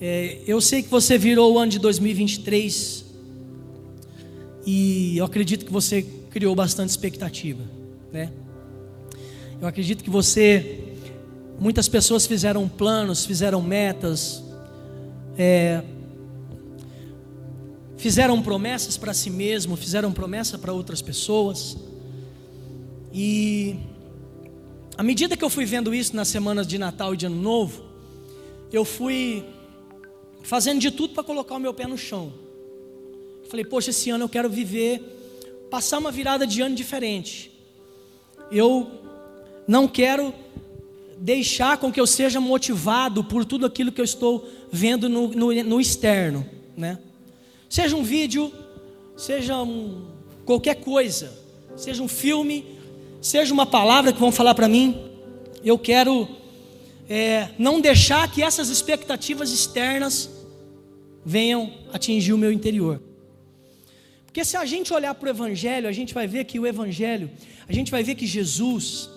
É, eu sei que você virou o ano de 2023 e eu acredito que você criou bastante expectativa, né? Eu acredito que você, muitas pessoas fizeram planos, fizeram metas, é, fizeram promessas para si mesmo, fizeram promessa para outras pessoas. E à medida que eu fui vendo isso nas semanas de Natal e de Ano Novo, eu fui fazendo de tudo para colocar o meu pé no chão. Falei, poxa, esse ano eu quero viver, passar uma virada de ano diferente. Eu não quero deixar com que eu seja motivado por tudo aquilo que eu estou vendo no, no, no externo, né? Seja um vídeo, seja um, qualquer coisa, seja um filme, seja uma palavra que vão falar para mim, eu quero é, não deixar que essas expectativas externas venham atingir o meu interior. Porque se a gente olhar para o Evangelho, a gente vai ver que o Evangelho, a gente vai ver que Jesus,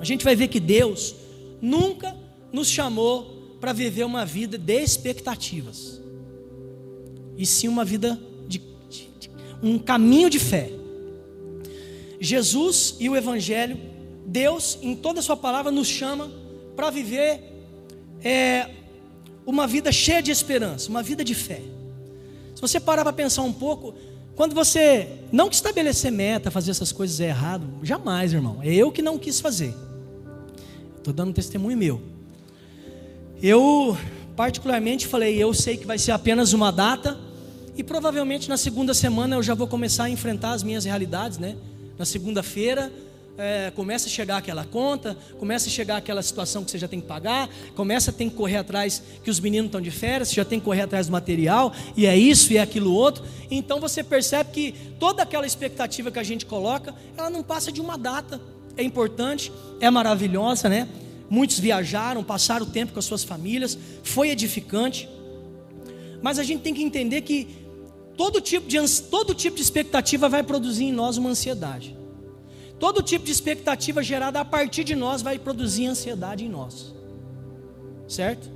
a gente vai ver que Deus nunca nos chamou para viver uma vida de expectativas e sim uma vida de, de, de um caminho de fé. Jesus e o Evangelho, Deus em toda a sua palavra nos chama para viver é, uma vida cheia de esperança, uma vida de fé. Se você parar para pensar um pouco, quando você não que estabelecer meta, fazer essas coisas é errado, jamais, irmão. É eu que não quis fazer. Estou dando um testemunho meu. Eu particularmente falei, eu sei que vai ser apenas uma data, e provavelmente na segunda semana eu já vou começar a enfrentar as minhas realidades, né? Na segunda-feira é, começa a chegar aquela conta, começa a chegar aquela situação que você já tem que pagar, começa a ter que correr atrás que os meninos estão de férias, você já tem que correr atrás do material, e é isso e é aquilo outro. Então você percebe que toda aquela expectativa que a gente coloca, ela não passa de uma data. É importante, é maravilhosa, né? Muitos viajaram, passaram o tempo com as suas famílias, foi edificante. Mas a gente tem que entender que todo tipo de, todo tipo de expectativa vai produzir em nós uma ansiedade. Todo tipo de expectativa gerada a partir de nós vai produzir ansiedade em nós. Certo?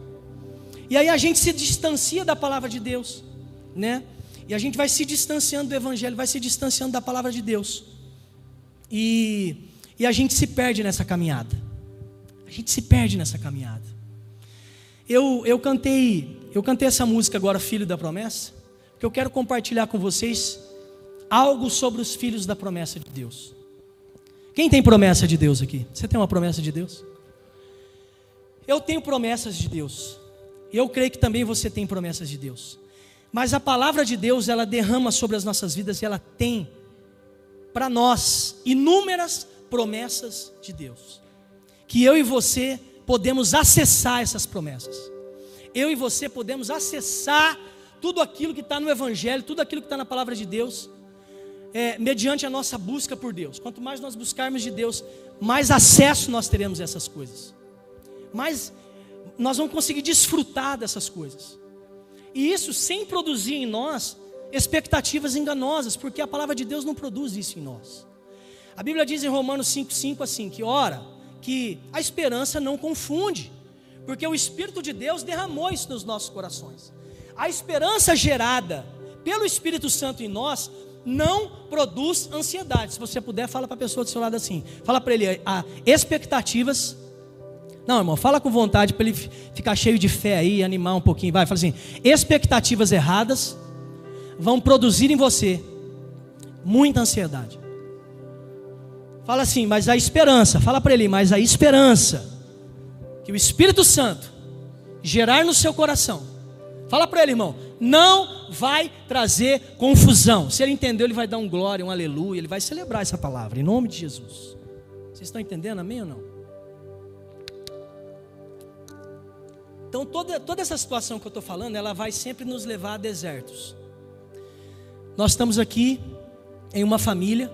E aí a gente se distancia da palavra de Deus, né? E a gente vai se distanciando do evangelho, vai se distanciando da palavra de Deus. E, e a gente se perde nessa caminhada. A gente se perde nessa caminhada. Eu, eu cantei, eu cantei essa música agora, Filho da Promessa que eu quero compartilhar com vocês algo sobre os filhos da promessa de Deus. Quem tem promessa de Deus aqui? Você tem uma promessa de Deus? Eu tenho promessas de Deus. Eu creio que também você tem promessas de Deus. Mas a palavra de Deus, ela derrama sobre as nossas vidas e ela tem para nós inúmeras promessas de Deus. Que eu e você podemos acessar essas promessas. Eu e você podemos acessar tudo aquilo que está no Evangelho, tudo aquilo que está na palavra de Deus, é, mediante a nossa busca por Deus. Quanto mais nós buscarmos de Deus, mais acesso nós teremos a essas coisas, mais nós vamos conseguir desfrutar dessas coisas. E isso sem produzir em nós expectativas enganosas, porque a palavra de Deus não produz isso em nós. A Bíblia diz em Romanos 5,5 assim: que ora, que a esperança não confunde, porque o Espírito de Deus derramou isso nos nossos corações. A esperança gerada pelo Espírito Santo em nós não produz ansiedade. Se você puder, fala para a pessoa do seu lado assim. Fala para ele, ah, expectativas. Não, irmão, fala com vontade para ele ficar cheio de fé aí, animar um pouquinho. Vai, fala assim: expectativas erradas vão produzir em você muita ansiedade. Fala assim, mas a esperança, fala para ele, mas a esperança que o Espírito Santo gerar no seu coração Fala para ele, irmão. Não vai trazer confusão. Se ele entendeu, ele vai dar um glória, um aleluia. Ele vai celebrar essa palavra, em nome de Jesus. Vocês estão entendendo, amém ou não? Então, toda, toda essa situação que eu estou falando, ela vai sempre nos levar a desertos. Nós estamos aqui em uma família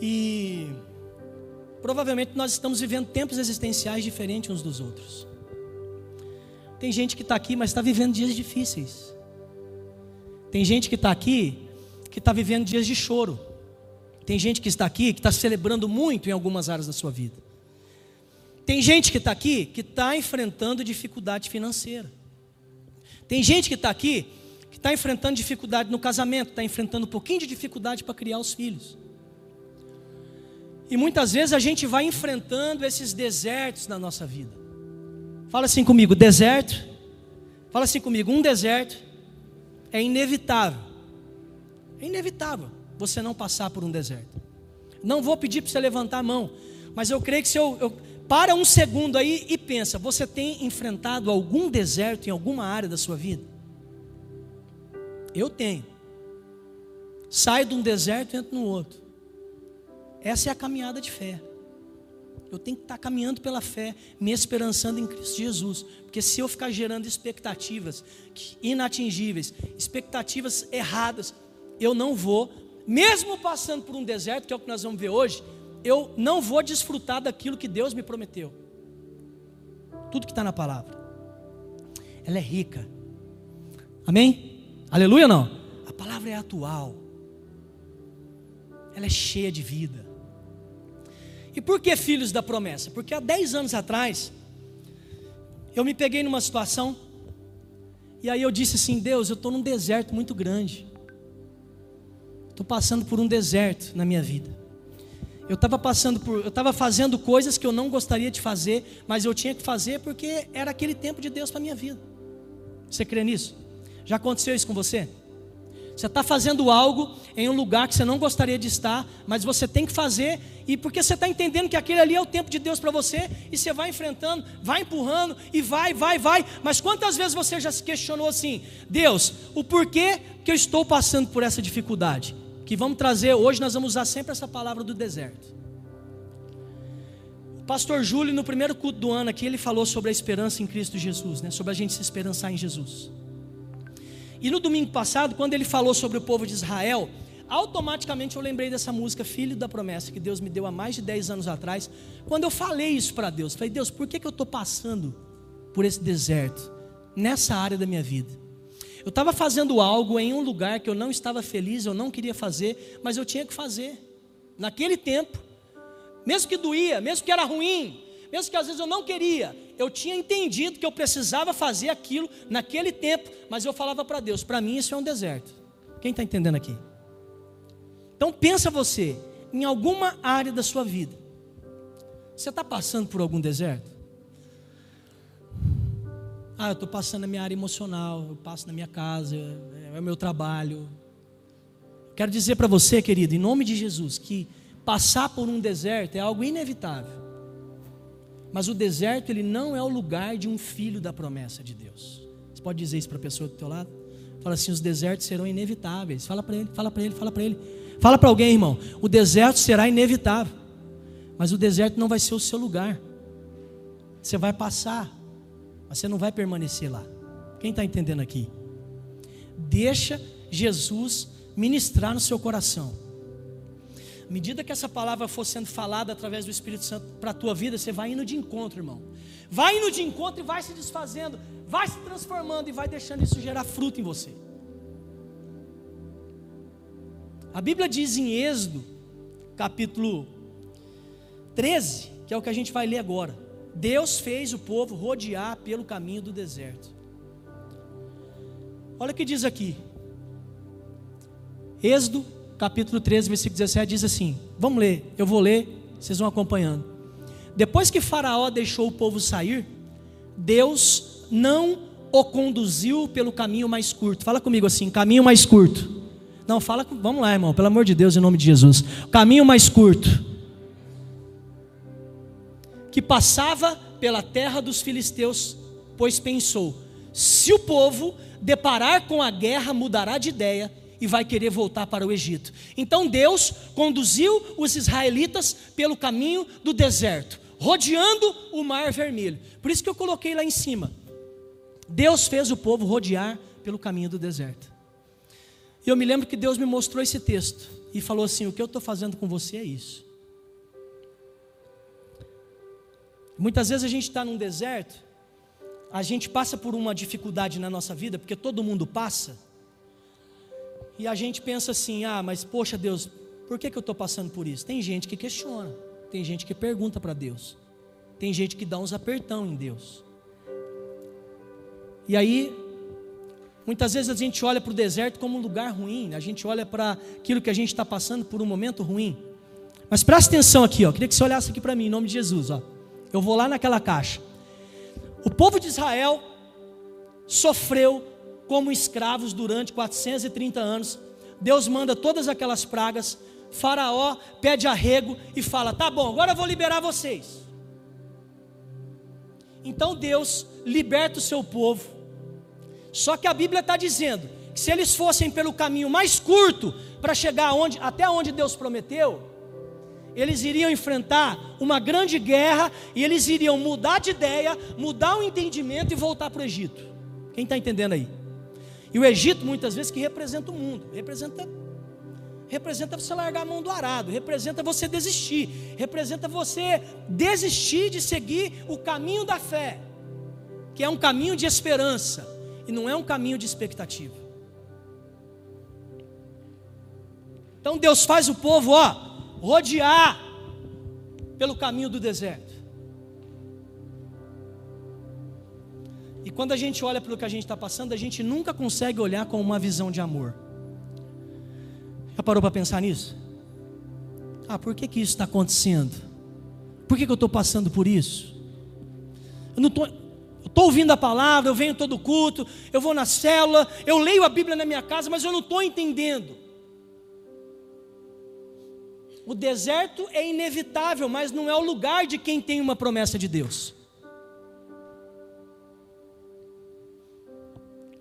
e provavelmente nós estamos vivendo tempos existenciais diferentes uns dos outros. Tem gente que está aqui, mas está vivendo dias difíceis. Tem gente que está aqui, que está vivendo dias de choro. Tem gente que está aqui, que está celebrando muito em algumas áreas da sua vida. Tem gente que está aqui, que está enfrentando dificuldade financeira. Tem gente que está aqui que está enfrentando dificuldade no casamento, está enfrentando um pouquinho de dificuldade para criar os filhos. E muitas vezes a gente vai enfrentando esses desertos na nossa vida. Fala assim comigo, deserto. Fala assim comigo, um deserto é inevitável. É inevitável você não passar por um deserto. Não vou pedir para você levantar a mão, mas eu creio que se eu, eu para um segundo aí e pensa, você tem enfrentado algum deserto em alguma área da sua vida? Eu tenho. Saio de um deserto e entro no outro. Essa é a caminhada de fé. Eu tenho que estar caminhando pela fé, me esperançando em Cristo Jesus. Porque se eu ficar gerando expectativas inatingíveis, expectativas erradas, eu não vou, mesmo passando por um deserto, que é o que nós vamos ver hoje, eu não vou desfrutar daquilo que Deus me prometeu. Tudo que está na palavra. Ela é rica. Amém? Aleluia não? A palavra é atual. Ela é cheia de vida. E por que filhos da promessa? Porque há 10 anos atrás, eu me peguei numa situação, e aí eu disse assim: Deus, eu estou num deserto muito grande. Estou passando por um deserto na minha vida. Eu estava passando por, eu estava fazendo coisas que eu não gostaria de fazer, mas eu tinha que fazer porque era aquele tempo de Deus para minha vida. Você crê nisso? Já aconteceu isso com você? Você está fazendo algo em um lugar que você não gostaria de estar, mas você tem que fazer, e porque você está entendendo que aquele ali é o tempo de Deus para você, e você vai enfrentando, vai empurrando, e vai, vai, vai. Mas quantas vezes você já se questionou assim: Deus, o porquê que eu estou passando por essa dificuldade? que vamos trazer, hoje nós vamos usar sempre essa palavra do deserto. O pastor Júlio, no primeiro culto do ano aqui, ele falou sobre a esperança em Cristo Jesus, né? sobre a gente se esperançar em Jesus. E no domingo passado, quando ele falou sobre o povo de Israel, automaticamente eu lembrei dessa música Filho da Promessa, que Deus me deu há mais de 10 anos atrás, quando eu falei isso para Deus. Falei, Deus, por que, que eu estou passando por esse deserto, nessa área da minha vida? Eu estava fazendo algo em um lugar que eu não estava feliz, eu não queria fazer, mas eu tinha que fazer. Naquele tempo, mesmo que doía, mesmo que era ruim, mesmo que às vezes eu não queria, eu tinha entendido que eu precisava fazer aquilo naquele tempo, mas eu falava para Deus, para mim isso é um deserto. Quem está entendendo aqui? Então pensa você, em alguma área da sua vida, você está passando por algum deserto? Ah, eu estou passando na minha área emocional, eu passo na minha casa, é, é o meu trabalho. Quero dizer para você, querido, em nome de Jesus, que passar por um deserto é algo inevitável. Mas o deserto ele não é o lugar de um filho da promessa de Deus. Você pode dizer isso para a pessoa do teu lado? Fala assim, os desertos serão inevitáveis. Fala para ele, fala para ele, fala para ele. Fala para alguém, irmão. O deserto será inevitável. Mas o deserto não vai ser o seu lugar. Você vai passar mas você não vai permanecer lá. Quem está entendendo aqui? Deixa Jesus ministrar no seu coração. À medida que essa palavra for sendo falada através do Espírito Santo para a tua vida, você vai indo de encontro, irmão. Vai indo de encontro e vai se desfazendo, vai se transformando e vai deixando isso gerar fruto em você. A Bíblia diz em Êxodo, capítulo 13, que é o que a gente vai ler agora. Deus fez o povo rodear pelo caminho do deserto. Olha o que diz aqui. Êxodo, capítulo 13, versículo 17, diz assim: Vamos ler, eu vou ler, vocês vão acompanhando. Depois que Faraó deixou o povo sair, Deus não o conduziu pelo caminho mais curto. Fala comigo assim: caminho mais curto. Não, fala, vamos lá, irmão, pelo amor de Deus, em nome de Jesus. Caminho mais curto que passava pela terra dos filisteus, pois pensou: se o povo deparar com a guerra, mudará de ideia e vai querer voltar para o Egito. Então Deus conduziu os israelitas pelo caminho do deserto, rodeando o Mar Vermelho. Por isso que eu coloquei lá em cima. Deus fez o povo rodear pelo caminho do deserto. E eu me lembro que Deus me mostrou esse texto e falou assim: O que eu estou fazendo com você é isso. Muitas vezes a gente está num deserto, a gente passa por uma dificuldade na nossa vida, porque todo mundo passa, e a gente pensa assim: ah, mas poxa Deus, por que, que eu estou passando por isso? Tem gente que questiona, tem gente que pergunta para Deus, tem gente que dá uns apertão em Deus. E aí, Muitas vezes a gente olha para o deserto como um lugar ruim, a gente olha para aquilo que a gente está passando por um momento ruim. Mas presta atenção aqui, ó. Queria que você olhasse aqui para mim, em nome de Jesus, ó. Eu vou lá naquela caixa. O povo de Israel sofreu como escravos durante 430 anos. Deus manda todas aquelas pragas. Faraó pede arrego e fala: Tá bom, agora eu vou liberar vocês. Então Deus liberta o seu povo. Só que a Bíblia está dizendo que se eles fossem pelo caminho mais curto para chegar onde, até onde Deus prometeu, eles iriam enfrentar uma grande guerra e eles iriam mudar de ideia, mudar o entendimento e voltar para o Egito. Quem está entendendo aí? E o Egito, muitas vezes, que representa o mundo, representa, representa você largar a mão do arado, representa você desistir, representa você desistir de seguir o caminho da fé, que é um caminho de esperança e não é um caminho de expectativa. Então Deus faz o povo, ó, rodear pelo caminho do deserto. Quando a gente olha pelo que a gente está passando, a gente nunca consegue olhar com uma visão de amor. Já parou para pensar nisso? Ah, por que, que isso está acontecendo? Por que, que eu estou passando por isso? Eu não estou. Estou ouvindo a palavra, eu venho todo culto, eu vou na célula, eu leio a Bíblia na minha casa, mas eu não estou entendendo. O deserto é inevitável, mas não é o lugar de quem tem uma promessa de Deus.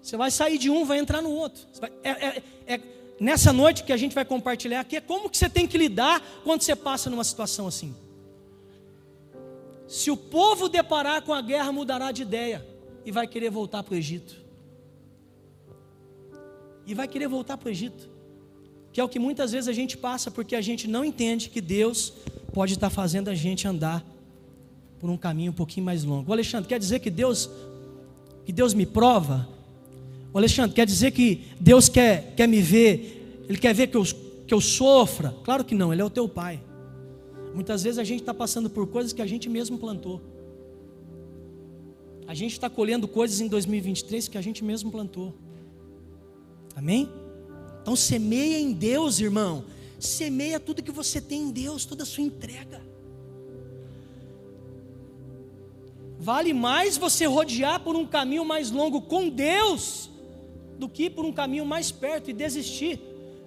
Você vai sair de um, vai entrar no outro. É, é, é, nessa noite que a gente vai compartilhar aqui, é como que você tem que lidar quando você passa numa situação assim. Se o povo deparar com a guerra, mudará de ideia e vai querer voltar para o Egito. E vai querer voltar para o Egito que é o que muitas vezes a gente passa porque a gente não entende que Deus pode estar fazendo a gente andar por um caminho um pouquinho mais longo. O Alexandre, quer dizer que Deus que Deus me prova? O Alexandre, quer dizer que Deus quer, quer me ver, Ele quer ver que eu, que eu sofra? Claro que não, Ele é o teu Pai. Muitas vezes a gente está passando por coisas que a gente mesmo plantou. A gente está colhendo coisas em 2023 que a gente mesmo plantou. Amém? Então semeia em Deus, irmão. Semeia tudo que você tem em Deus, toda a sua entrega. Vale mais você rodear por um caminho mais longo com Deus do que por um caminho mais perto e desistir,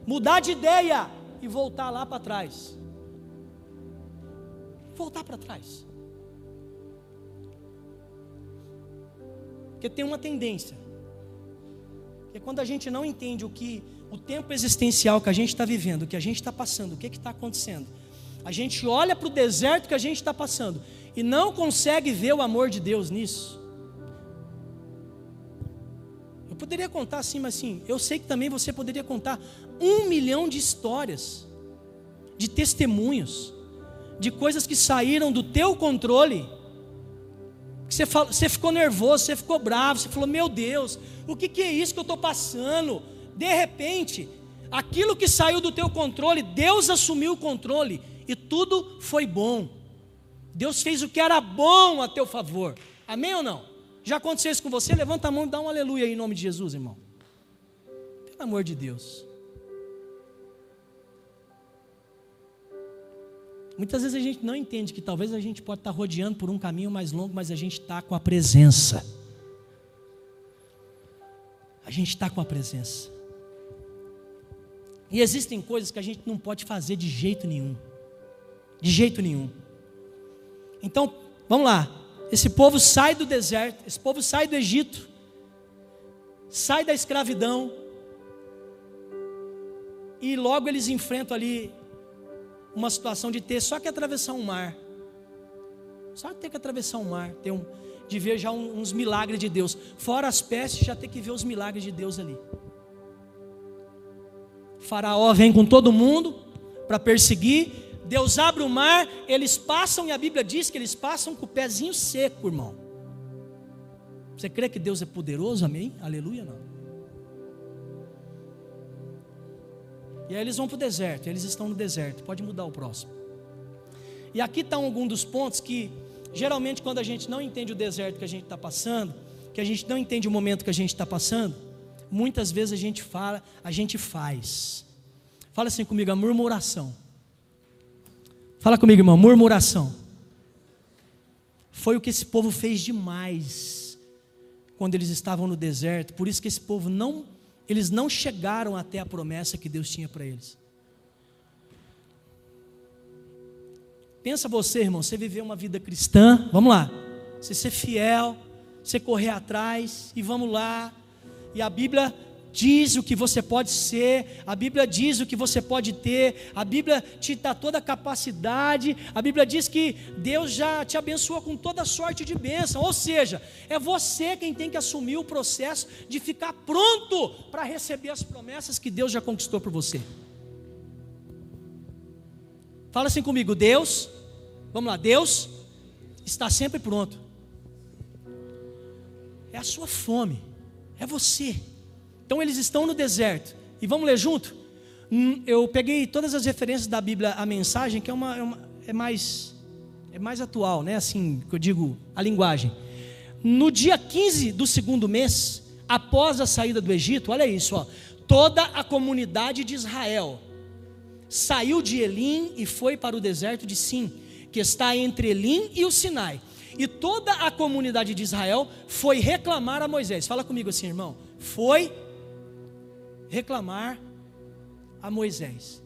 mudar de ideia e voltar lá para trás. Voltar para trás. Porque tem uma tendência. Que quando a gente não entende o que o tempo existencial que a gente está vivendo, o que a gente está passando, o que está acontecendo. A gente olha para o deserto que a gente está passando e não consegue ver o amor de Deus nisso. Poderia contar assim, mas assim, eu sei que também você poderia contar um milhão de histórias, de testemunhos, de coisas que saíram do teu controle. Que você, falou, você ficou nervoso, você ficou bravo, você falou: Meu Deus, o que, que é isso que eu estou passando? de repente, aquilo que saiu do teu controle, Deus assumiu o controle e tudo foi bom. Deus fez o que era bom a teu favor. Amém ou não? Já aconteceu isso com você? Levanta a mão e dá um aleluia aí em nome de Jesus, irmão. Pelo amor de Deus. Muitas vezes a gente não entende que talvez a gente pode estar rodeando por um caminho mais longo, mas a gente está com a presença. A gente está com a presença. E existem coisas que a gente não pode fazer de jeito nenhum. De jeito nenhum. Então, vamos lá. Esse povo sai do deserto, esse povo sai do Egito, sai da escravidão, e logo eles enfrentam ali uma situação de ter só que atravessar um mar. Só ter que atravessar um mar, ter um, de ver já uns milagres de Deus. Fora as pestes, já ter que ver os milagres de Deus ali. Faraó vem com todo mundo para perseguir. Deus abre o mar, eles passam, e a Bíblia diz que eles passam com o pezinho seco, irmão. Você crê que Deus é poderoso? Amém? Aleluia, não. E aí eles vão para o deserto, eles estão no deserto. Pode mudar o próximo. E aqui está algum dos pontos que, geralmente, quando a gente não entende o deserto que a gente está passando, que a gente não entende o momento que a gente está passando, muitas vezes a gente fala, a gente faz. Fala assim comigo, a murmuração. Fala comigo, irmão, murmuração. Foi o que esse povo fez demais quando eles estavam no deserto. Por isso que esse povo não, eles não chegaram até a promessa que Deus tinha para eles. Pensa você, irmão, você viver uma vida cristã, vamos lá. Você ser fiel, você correr atrás e vamos lá. E a Bíblia diz o que você pode ser, a Bíblia diz o que você pode ter, a Bíblia te dá toda a capacidade, a Bíblia diz que Deus já te abençoa com toda sorte de bênção, ou seja, é você quem tem que assumir o processo de ficar pronto para receber as promessas que Deus já conquistou por você. Fala assim comigo, Deus, vamos lá, Deus está sempre pronto. É a sua fome, é você. Então eles estão no deserto. E vamos ler junto? Hum, eu peguei todas as referências da Bíblia, a mensagem, que é, uma, é, uma, é mais é mais atual, né? Assim, que eu digo, a linguagem. No dia 15 do segundo mês, após a saída do Egito, olha isso, ó, toda a comunidade de Israel saiu de Elim e foi para o deserto de Sim, que está entre Elim e o Sinai. E toda a comunidade de Israel foi reclamar a Moisés. Fala comigo assim, irmão. Foi reclamar a Moisés.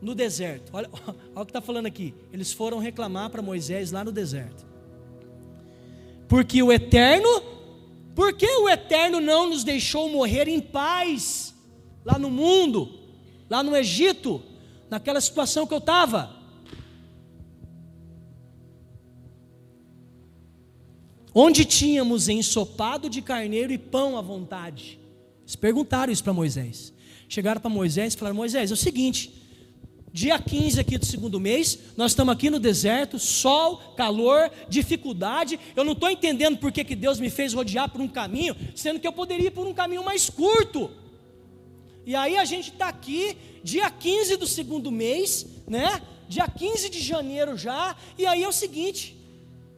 No deserto, olha, olha o que está falando aqui. Eles foram reclamar para Moisés lá no deserto. Porque o Eterno, porque o Eterno não nos deixou morrer em paz lá no mundo, lá no Egito, naquela situação que eu estava. Onde tínhamos ensopado de carneiro e pão à vontade. Eles perguntaram isso para Moisés. Chegaram para Moisés e falaram: Moisés, é o seguinte, dia 15 aqui do segundo mês, nós estamos aqui no deserto, sol, calor, dificuldade. Eu não estou entendendo por que, que Deus me fez rodear por um caminho, sendo que eu poderia ir por um caminho mais curto. E aí a gente está aqui, dia 15 do segundo mês, né? Dia 15 de janeiro já, e aí é o seguinte: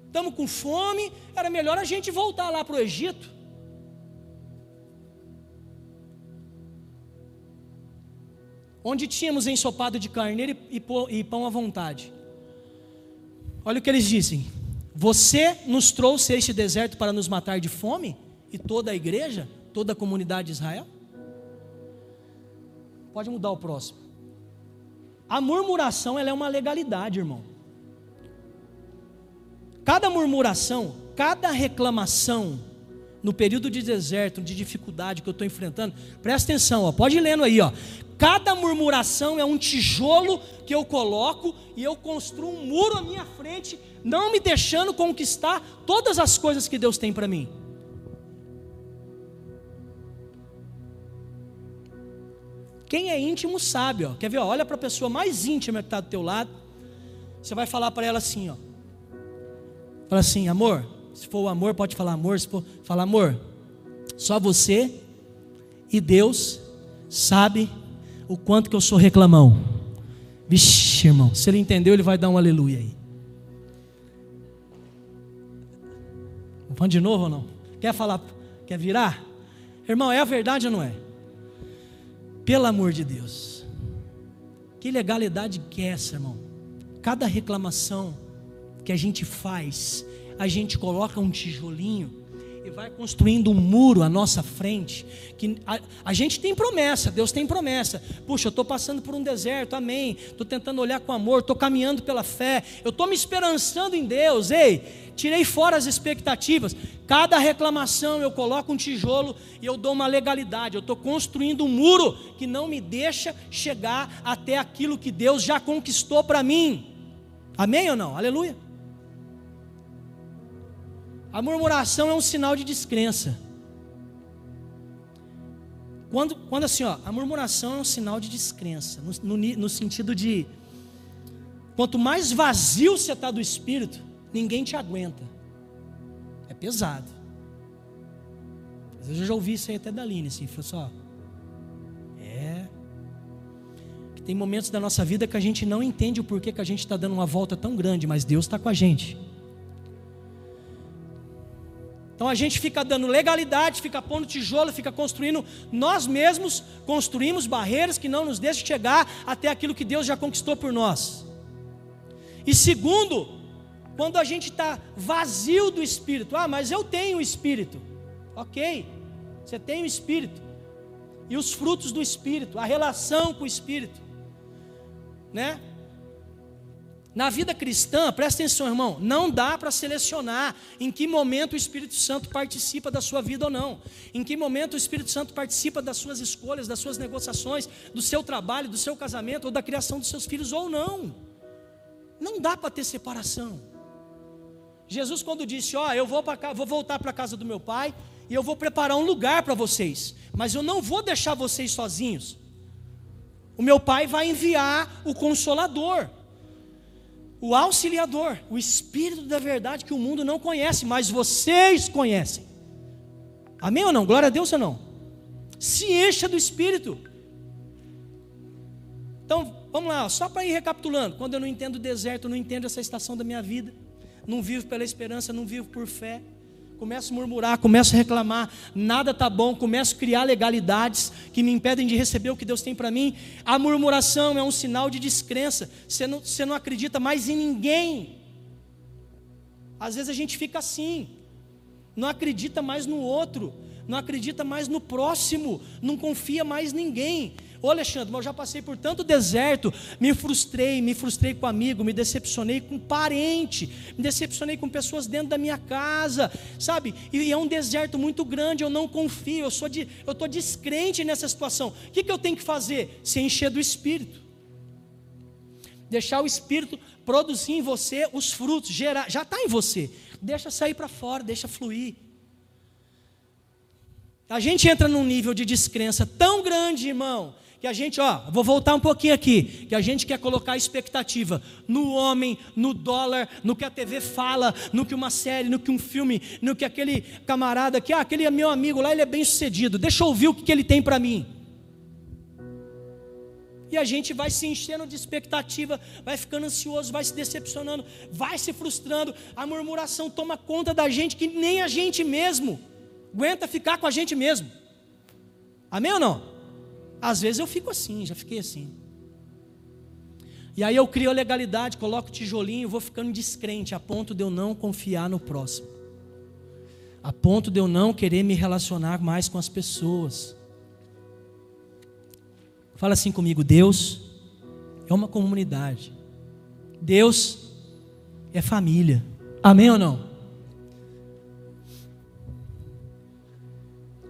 estamos com fome, era melhor a gente voltar lá para o Egito. Onde tínhamos ensopado de carneiro e pão à vontade. Olha o que eles dizem: Você nos trouxe este deserto para nos matar de fome? E toda a igreja, toda a comunidade de Israel? Pode mudar o próximo. A murmuração ela é uma legalidade, irmão. Cada murmuração, cada reclamação no período de deserto, de dificuldade que eu estou enfrentando, presta atenção, ó, pode ir lendo aí, ó. Cada murmuração é um tijolo que eu coloco e eu construo um muro à minha frente, não me deixando conquistar todas as coisas que Deus tem para mim. Quem é íntimo sabe, ó. Quer ver? Ó, olha para a pessoa mais íntima que está do teu lado. Você vai falar para ela assim, ó. Fala assim, amor. Se for o amor, pode falar amor. Se for falar amor, só você e Deus sabe o quanto que eu sou reclamão. Vixe, irmão, se ele entendeu, ele vai dar um aleluia aí. Vamos de novo ou não? Quer falar? Quer virar? Irmão, é a verdade ou não é? Pelo amor de Deus. Que legalidade que é essa, irmão? Cada reclamação que a gente faz, a gente coloca um tijolinho e vai construindo um muro à nossa frente. Que a, a gente tem promessa, Deus tem promessa. Puxa, eu estou passando por um deserto, amém. Estou tentando olhar com amor, estou caminhando pela fé, eu estou me esperançando em Deus. Ei, tirei fora as expectativas. Cada reclamação eu coloco um tijolo e eu dou uma legalidade. Eu estou construindo um muro que não me deixa chegar até aquilo que Deus já conquistou para mim. Amém ou não? Aleluia. A murmuração é um sinal de descrença. Quando, quando assim, ó, a murmuração é um sinal de descrença, no, no, no sentido de quanto mais vazio você está do espírito, ninguém te aguenta. É pesado. Às vezes eu já ouvi isso aí até da Aline, assim, falou só. É. Que tem momentos da nossa vida que a gente não entende o porquê que a gente está dando uma volta tão grande, mas Deus está com a gente. Então a gente fica dando legalidade, fica pondo tijolo, fica construindo, nós mesmos construímos barreiras que não nos deixam chegar até aquilo que Deus já conquistou por nós. E segundo, quando a gente está vazio do Espírito, ah, mas eu tenho o Espírito, ok, você tem o Espírito, e os frutos do Espírito, a relação com o Espírito, né? Na vida cristã, presta atenção, irmão, não dá para selecionar em que momento o Espírito Santo participa da sua vida ou não, em que momento o Espírito Santo participa das suas escolhas, das suas negociações, do seu trabalho, do seu casamento ou da criação dos seus filhos ou não. Não dá para ter separação. Jesus, quando disse: Ó, oh, eu vou, pra, vou voltar para a casa do meu pai e eu vou preparar um lugar para vocês, mas eu não vou deixar vocês sozinhos. O meu pai vai enviar o consolador o auxiliador, o Espírito da verdade que o mundo não conhece, mas vocês conhecem. Amém ou não? Glória a Deus ou não? Se encha do Espírito. Então, vamos lá, só para ir recapitulando. Quando eu não entendo o deserto, não entendo essa estação da minha vida, não vivo pela esperança, não vivo por fé começo a murmurar, começo a reclamar, nada está bom, começo a criar legalidades que me impedem de receber o que Deus tem para mim. A murmuração é um sinal de descrença, você não, você não acredita mais em ninguém. Às vezes a gente fica assim, não acredita mais no outro, não acredita mais no próximo, não confia mais ninguém. Ô Alexandre, mas eu já passei por tanto deserto, me frustrei, me frustrei com amigo, me decepcionei com parente, me decepcionei com pessoas dentro da minha casa, sabe? E é um deserto muito grande, eu não confio, eu sou de, eu estou descrente nessa situação. O que, que eu tenho que fazer? Se encher do Espírito. Deixar o Espírito produzir em você os frutos, gerar, já está em você. Deixa sair para fora, deixa fluir. A gente entra num nível de descrença tão grande, irmão, que a gente, ó, vou voltar um pouquinho aqui, que a gente quer colocar expectativa no homem, no dólar, no que a TV fala, no que uma série, no que um filme, no que aquele camarada que, ah, aquele é meu amigo lá, ele é bem sucedido, deixa eu ouvir o que, que ele tem para mim. E a gente vai se enchendo de expectativa, vai ficando ansioso, vai se decepcionando, vai se frustrando, a murmuração toma conta da gente que nem a gente mesmo aguenta ficar com a gente mesmo. Amém ou não? Às vezes eu fico assim, já fiquei assim. E aí eu crio a legalidade, coloco o tijolinho e vou ficando descrente, a ponto de eu não confiar no próximo. A ponto de eu não querer me relacionar mais com as pessoas. Fala assim comigo, Deus é uma comunidade. Deus é família. Amém ou não?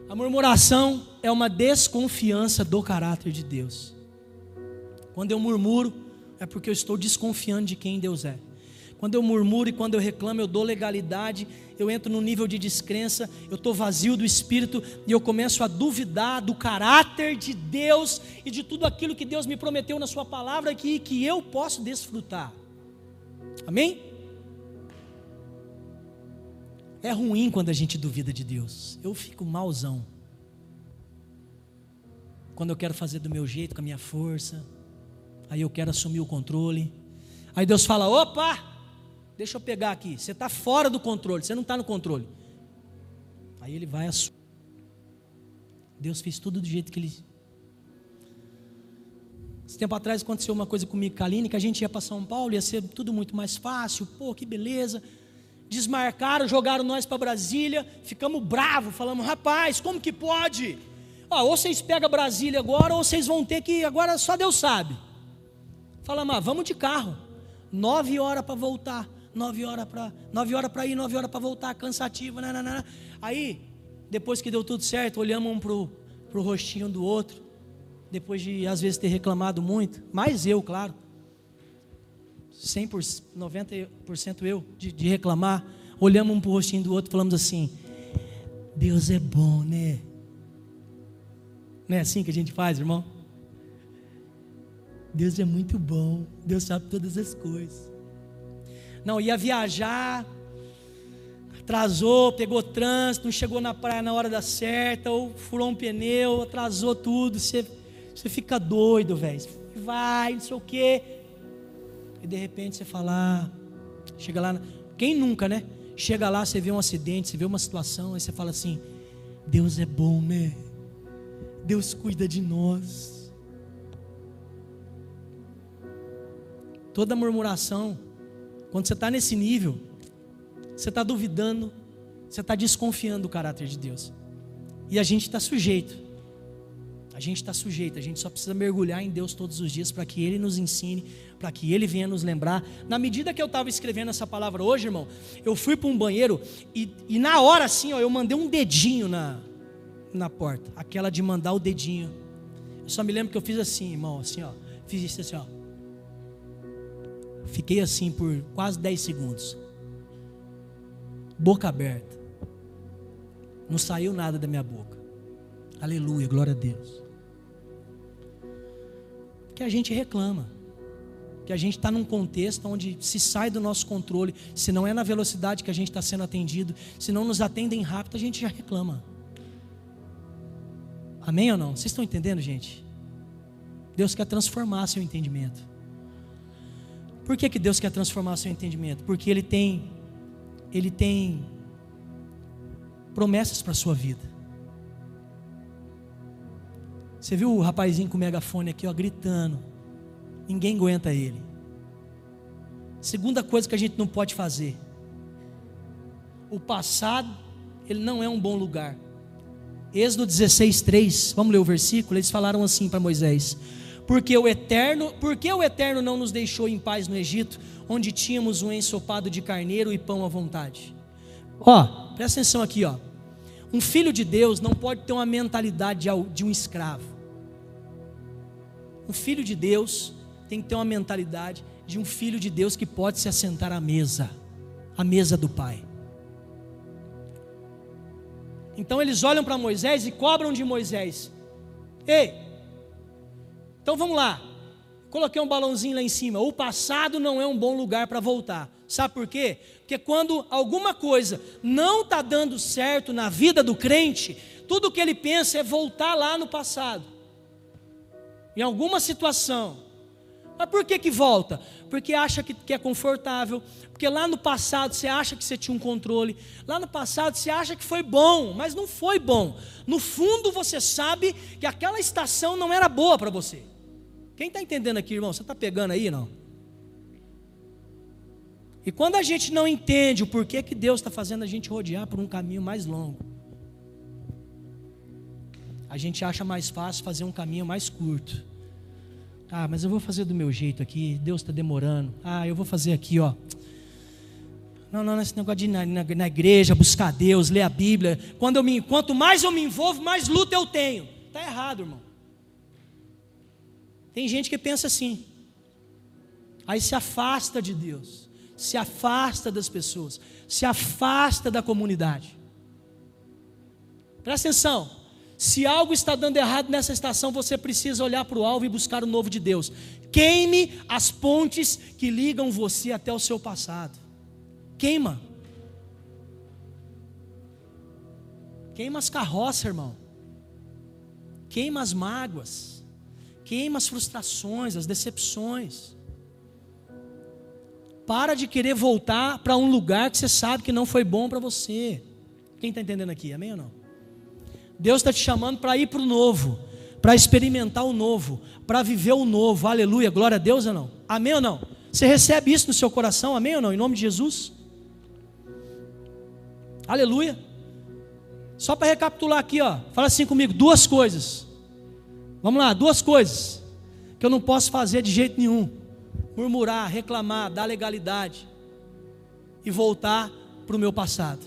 A murmuração é uma desconfiança do caráter de Deus. Quando eu murmuro, é porque eu estou desconfiando de quem Deus é. Quando eu murmuro e quando eu reclamo, eu dou legalidade, eu entro no nível de descrença, eu estou vazio do espírito e eu começo a duvidar do caráter de Deus e de tudo aquilo que Deus me prometeu na Sua palavra que, que eu posso desfrutar. Amém? É ruim quando a gente duvida de Deus. Eu fico malzão. Quando eu quero fazer do meu jeito, com a minha força, aí eu quero assumir o controle. Aí Deus fala: opa, deixa eu pegar aqui. Você está fora do controle, você não está no controle. Aí ele vai assumir. Deus fez tudo do jeito que ele. Esse tempo atrás aconteceu uma coisa comigo Kaline, que a gente ia para São Paulo, ia ser tudo muito mais fácil, pô, que beleza desmarcaram, jogaram nós para Brasília, ficamos bravos, falamos, rapaz, como que pode? Ó, ou vocês pegam Brasília agora, ou vocês vão ter que, agora só Deus sabe. Falamos, ah, vamos de carro, nove horas para voltar, nove horas para nove horas para ir, nove horas para voltar, cansativo, nananana. aí, depois que deu tudo certo, olhamos um pro, pro rostinho do outro, depois de às vezes ter reclamado muito, mais eu, claro. 100%, 90% eu, de, de reclamar, olhamos um para o rostinho do outro falamos assim: Deus é bom, né? Não é assim que a gente faz, irmão? Deus é muito bom, Deus sabe todas as coisas. Não, ia viajar, atrasou, pegou trânsito, não chegou na praia na hora da certa, ou furou um pneu, atrasou tudo, você, você fica doido, velho. Vai, não sei o quê. E de repente você fala, ah, chega lá, quem nunca, né? Chega lá, você vê um acidente, você vê uma situação, aí você fala assim: Deus é bom, né? Deus cuida de nós. Toda murmuração, quando você está nesse nível, você está duvidando, você está desconfiando do caráter de Deus. E a gente está sujeito. A gente está sujeito, a gente só precisa mergulhar em Deus todos os dias para que Ele nos ensine, para que Ele venha nos lembrar. Na medida que eu estava escrevendo essa palavra hoje, irmão, eu fui para um banheiro e, e, na hora assim, ó, eu mandei um dedinho na, na porta, aquela de mandar o dedinho. Eu só me lembro que eu fiz assim, irmão, assim, ó, fiz isso assim, ó. Fiquei assim por quase 10 segundos, boca aberta, não saiu nada da minha boca. Aleluia, glória a Deus que a gente reclama. Que a gente está num contexto onde se sai do nosso controle, se não é na velocidade que a gente está sendo atendido, se não nos atendem rápido, a gente já reclama. Amém ou não? Vocês estão entendendo, gente? Deus quer transformar seu entendimento. Por que, que Deus quer transformar seu entendimento? Porque Ele tem, Ele tem promessas para a sua vida. Você viu o rapazinho com o megafone aqui, ó, gritando. Ninguém aguenta ele. Segunda coisa que a gente não pode fazer. O passado, ele não é um bom lugar. Êxodo 16, 3, vamos ler o versículo. Eles falaram assim para Moisés: porque o eterno, porque o eterno não nos deixou em paz no Egito, onde tínhamos um ensopado de carneiro e pão à vontade. Ó, presta atenção aqui, ó. Um filho de Deus não pode ter uma mentalidade de um escravo. Um filho de Deus tem que ter uma mentalidade de um filho de Deus que pode se assentar à mesa, à mesa do Pai. Então eles olham para Moisés e cobram de Moisés: Ei, então vamos lá. Coloquei um balãozinho lá em cima. O passado não é um bom lugar para voltar. Sabe por quê? Porque quando alguma coisa não está dando certo na vida do crente, tudo que ele pensa é voltar lá no passado. Em alguma situação. Mas por que que volta? Porque acha que, que é confortável. Porque lá no passado você acha que você tinha um controle. Lá no passado você acha que foi bom, mas não foi bom. No fundo você sabe que aquela estação não era boa para você. Quem está entendendo aqui, irmão? Você está pegando aí, não? E quando a gente não entende o porquê que Deus está fazendo a gente rodear por um caminho mais longo, a gente acha mais fácil fazer um caminho mais curto. Ah, mas eu vou fazer do meu jeito aqui, Deus está demorando. Ah, eu vou fazer aqui, ó. Não, não, esse negócio de ir na, na, na, igreja, buscar Deus, ler a Bíblia. Quando eu me, quanto mais eu me envolvo, mais luta eu tenho. Está errado, irmão. Tem gente que pensa assim. Aí se afasta de Deus se afasta das pessoas, se afasta da comunidade. Presta atenção. Se algo está dando errado nessa estação, você precisa olhar para o alvo e buscar o novo de Deus. Queime as pontes que ligam você até o seu passado. Queima. Queima as carroças, irmão. Queima as mágoas. Queima as frustrações, as decepções. Para de querer voltar para um lugar que você sabe que não foi bom para você. Quem está entendendo aqui? Amém ou não? Deus está te chamando para ir para o novo, para experimentar o novo, para viver o novo. Aleluia, glória a Deus ou não? Amém ou não? Você recebe isso no seu coração? Amém ou não? Em nome de Jesus? Aleluia. Só para recapitular aqui, ó. Fala assim comigo, duas coisas. Vamos lá, duas coisas que eu não posso fazer de jeito nenhum murmurar, reclamar, dar legalidade e voltar para o meu passado.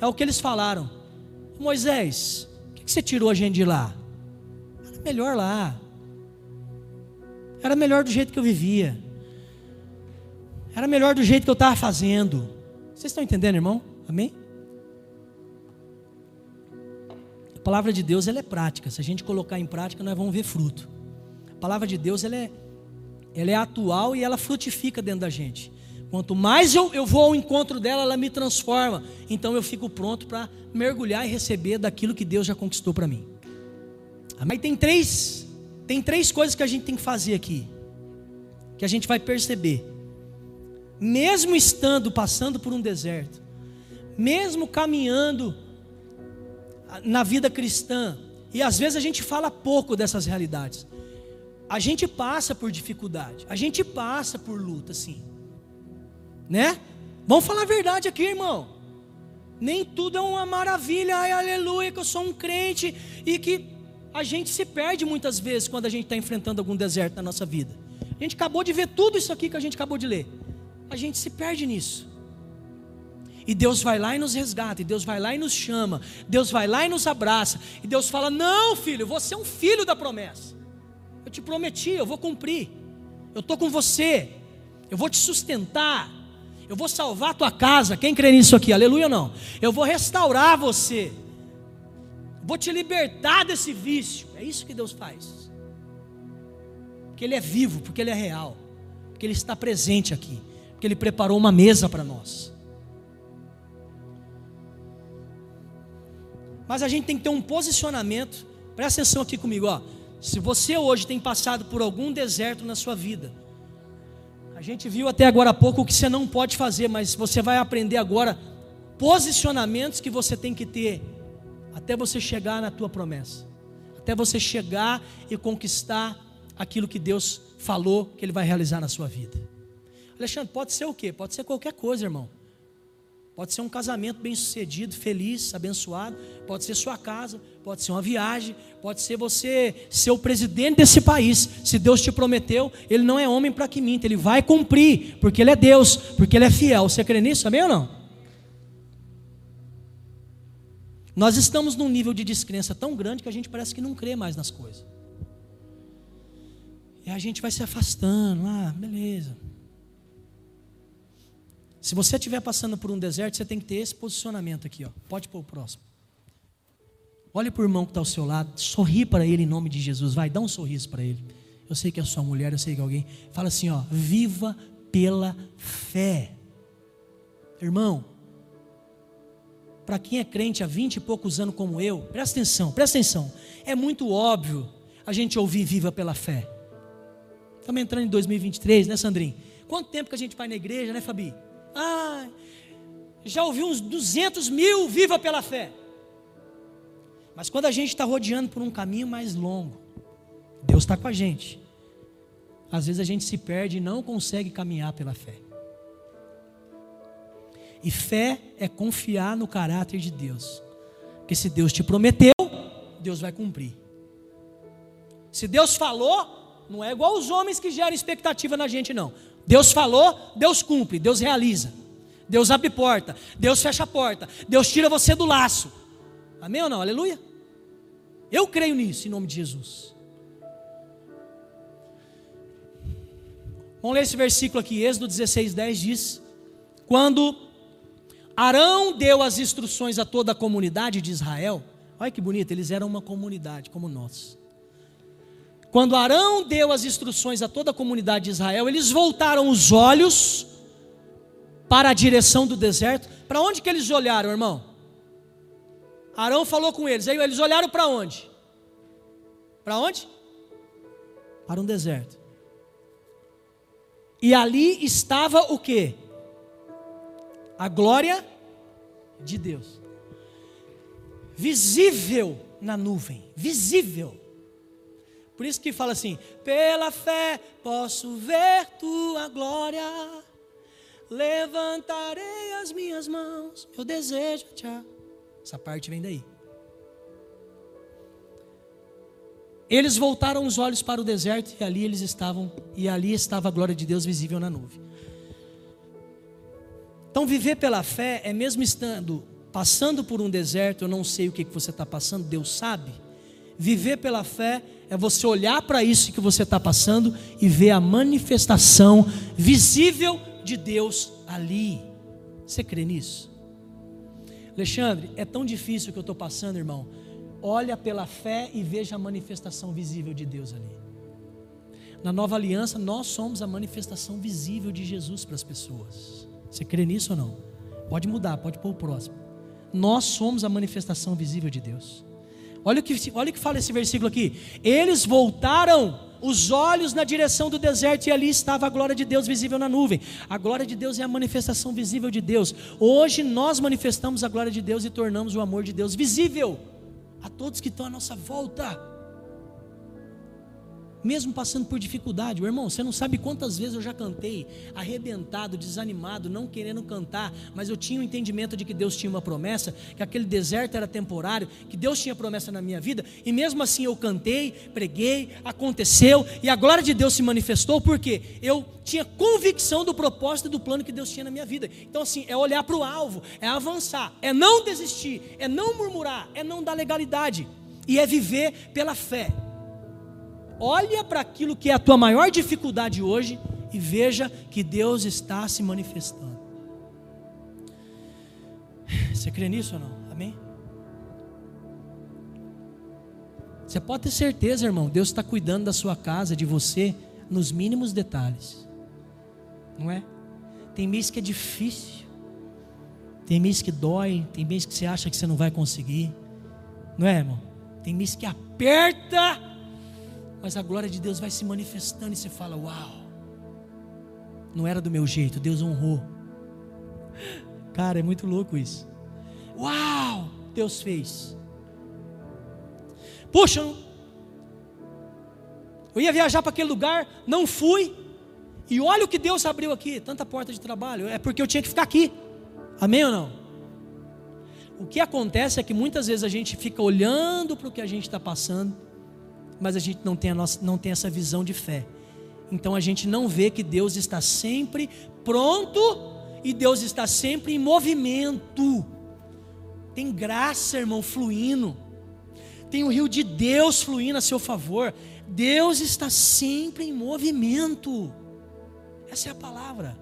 É o que eles falaram. Moisés, que você tirou a gente de lá? Era melhor lá. Era melhor do jeito que eu vivia. Era melhor do jeito que eu estava fazendo. Vocês estão entendendo, irmão? Amém? A palavra de Deus ela é prática. Se a gente colocar em prática, nós vamos ver fruto. A palavra de Deus ela é ela é atual e ela frutifica dentro da gente. Quanto mais eu, eu vou ao encontro dela, ela me transforma. Então eu fico pronto para mergulhar e receber daquilo que Deus já conquistou para mim. Mas tem três, tem três coisas que a gente tem que fazer aqui, que a gente vai perceber. Mesmo estando passando por um deserto, mesmo caminhando na vida cristã, e às vezes a gente fala pouco dessas realidades. A gente passa por dificuldade, a gente passa por luta, sim. Né? Vamos falar a verdade aqui, irmão. Nem tudo é uma maravilha, ai aleluia, que eu sou um crente e que a gente se perde muitas vezes quando a gente está enfrentando algum deserto na nossa vida. A gente acabou de ver tudo isso aqui que a gente acabou de ler. A gente se perde nisso. E Deus vai lá e nos resgata, e Deus vai lá e nos chama, Deus vai lá e nos abraça, e Deus fala: Não, filho, você é um filho da promessa. Eu te prometi, eu vou cumprir. Eu estou com você, eu vou te sustentar, eu vou salvar a tua casa. Quem crê nisso aqui? Aleluia ou não? Eu vou restaurar você, vou te libertar desse vício. É isso que Deus faz. Porque Ele é vivo, porque Ele é real, porque Ele está presente aqui, porque Ele preparou uma mesa para nós. Mas a gente tem que ter um posicionamento. Presta atenção aqui comigo, ó. Se você hoje tem passado por algum deserto na sua vida, a gente viu até agora há pouco o que você não pode fazer, mas você vai aprender agora posicionamentos que você tem que ter até você chegar na tua promessa, até você chegar e conquistar aquilo que Deus falou que Ele vai realizar na sua vida. Alexandre, pode ser o quê? Pode ser qualquer coisa, irmão. Pode ser um casamento bem sucedido, feliz, abençoado. Pode ser sua casa, pode ser uma viagem, pode ser você ser o presidente desse país. Se Deus te prometeu, Ele não é homem para que minta, Ele vai cumprir, porque Ele é Deus, porque Ele é fiel. Você crê nisso, amém ou não? Nós estamos num nível de descrença tão grande que a gente parece que não crê mais nas coisas. E a gente vai se afastando, ah, beleza. Se você estiver passando por um deserto, você tem que ter esse posicionamento aqui. Ó. Pode pôr o próximo. Olhe para o irmão que está ao seu lado, sorri para ele em nome de Jesus. Vai, dá um sorriso para ele. Eu sei que é sua mulher, eu sei que é alguém. Fala assim: ó, viva pela fé. Irmão, para quem é crente há vinte e poucos anos como eu, presta atenção, presta atenção. É muito óbvio a gente ouvir viva pela fé. Estamos entrando em 2023, né, Sandrinho? Quanto tempo que a gente vai na igreja, né, Fabi? Ah, já ouvi uns 200 mil, viva pela fé. Mas quando a gente está rodeando por um caminho mais longo, Deus está com a gente. Às vezes a gente se perde e não consegue caminhar pela fé. E fé é confiar no caráter de Deus. Porque se Deus te prometeu, Deus vai cumprir. Se Deus falou, não é igual os homens que geram expectativa na gente, não. Deus falou, Deus cumpre, Deus realiza. Deus abre porta, Deus fecha a porta, Deus tira você do laço. Amém ou não? Aleluia? Eu creio nisso, em nome de Jesus. Vamos ler esse versículo aqui, Êxodo 16, 10 diz: Quando Arão deu as instruções a toda a comunidade de Israel, olha que bonito, eles eram uma comunidade como nós. Quando Arão deu as instruções a toda a comunidade de Israel, eles voltaram os olhos para a direção do deserto. Para onde que eles olharam, irmão? Arão falou com eles. Aí eles olharam para onde? Para onde? Para um deserto. E ali estava o que? A glória de Deus. Visível na nuvem, visível. Por isso que fala assim: pela fé posso ver tua glória, levantarei as minhas mãos, eu desejo te. Essa parte vem daí. Eles voltaram os olhos para o deserto e ali eles estavam, e ali estava a glória de Deus visível na nuvem. Então, viver pela fé é mesmo estando passando por um deserto, eu não sei o que você está passando, Deus sabe. Viver pela fé é você olhar para isso que você está passando e ver a manifestação visível de Deus ali. Você crê nisso? Alexandre, é tão difícil o que eu estou passando, irmão. Olha pela fé e veja a manifestação visível de Deus ali. Na nova aliança, nós somos a manifestação visível de Jesus para as pessoas. Você crê nisso ou não? Pode mudar, pode pôr o próximo. Nós somos a manifestação visível de Deus. Olha o que, olha o que fala esse versículo aqui. Eles voltaram os olhos na direção do deserto e ali estava a glória de Deus visível na nuvem. A glória de Deus é a manifestação visível de Deus. Hoje nós manifestamos a glória de Deus e tornamos o amor de Deus visível a todos que estão à nossa volta mesmo passando por dificuldade. Meu irmão, você não sabe quantas vezes eu já cantei, arrebentado, desanimado, não querendo cantar, mas eu tinha o um entendimento de que Deus tinha uma promessa, que aquele deserto era temporário, que Deus tinha promessa na minha vida, e mesmo assim eu cantei, preguei, aconteceu, e a glória de Deus se manifestou, porque eu tinha convicção do propósito e do plano que Deus tinha na minha vida. Então, assim, é olhar para o alvo, é avançar, é não desistir, é não murmurar, é não dar legalidade, e é viver pela fé. Olha para aquilo que é a tua maior dificuldade hoje e veja que Deus está se manifestando. Você crê nisso ou não? Amém? Você pode ter certeza, irmão, Deus está cuidando da sua casa, de você, nos mínimos detalhes. Não é? Tem mês que é difícil. Tem mês que dói, tem mês que você acha que você não vai conseguir. Não é, irmão? Tem mês que aperta mas a glória de Deus vai se manifestando e você fala: Uau, não era do meu jeito, Deus honrou. Cara, é muito louco isso. Uau, Deus fez. Puxa, eu ia viajar para aquele lugar, não fui. E olha o que Deus abriu aqui, tanta porta de trabalho. É porque eu tinha que ficar aqui. Amém ou não? O que acontece é que muitas vezes a gente fica olhando para o que a gente está passando mas a gente não tem, a nossa, não tem essa visão de fé. Então a gente não vê que Deus está sempre pronto e Deus está sempre em movimento. Tem graça, irmão, fluindo. Tem o rio de Deus fluindo a seu favor. Deus está sempre em movimento. Essa é a palavra.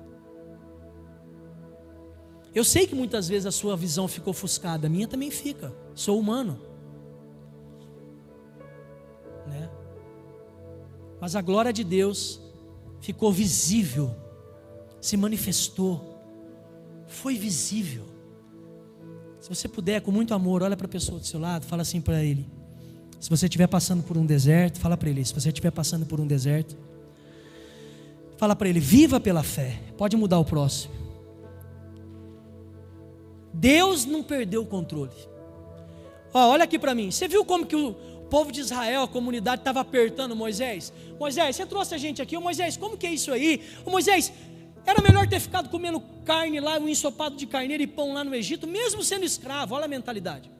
Eu sei que muitas vezes a sua visão ficou ofuscada, a minha também fica. Sou humano. Mas a glória de Deus ficou visível, se manifestou, foi visível. Se você puder, com muito amor, olha para a pessoa do seu lado, fala assim para ele. Se você estiver passando por um deserto, fala para ele. Se você estiver passando por um deserto, fala para ele: viva pela fé. Pode mudar o próximo. Deus não perdeu o controle. Ó, olha aqui para mim. Você viu como que o, povo de Israel, a comunidade estava apertando Moisés. Moisés, você trouxe a gente aqui, Ô, Moisés, como que é isso aí? Ô, Moisés, era melhor ter ficado comendo carne lá, um ensopado de carneiro e pão lá no Egito, mesmo sendo escravo. Olha a mentalidade.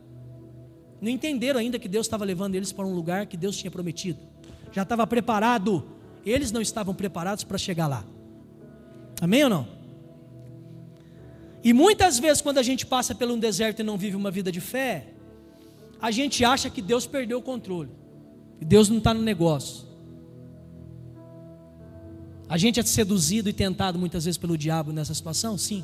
Não entenderam ainda que Deus estava levando eles para um lugar que Deus tinha prometido. Já estava preparado. Eles não estavam preparados para chegar lá. Amém ou não? E muitas vezes, quando a gente passa por um deserto e não vive uma vida de fé, a gente acha que Deus perdeu o controle, que Deus não está no negócio. A gente é seduzido e tentado muitas vezes pelo diabo nessa situação? Sim.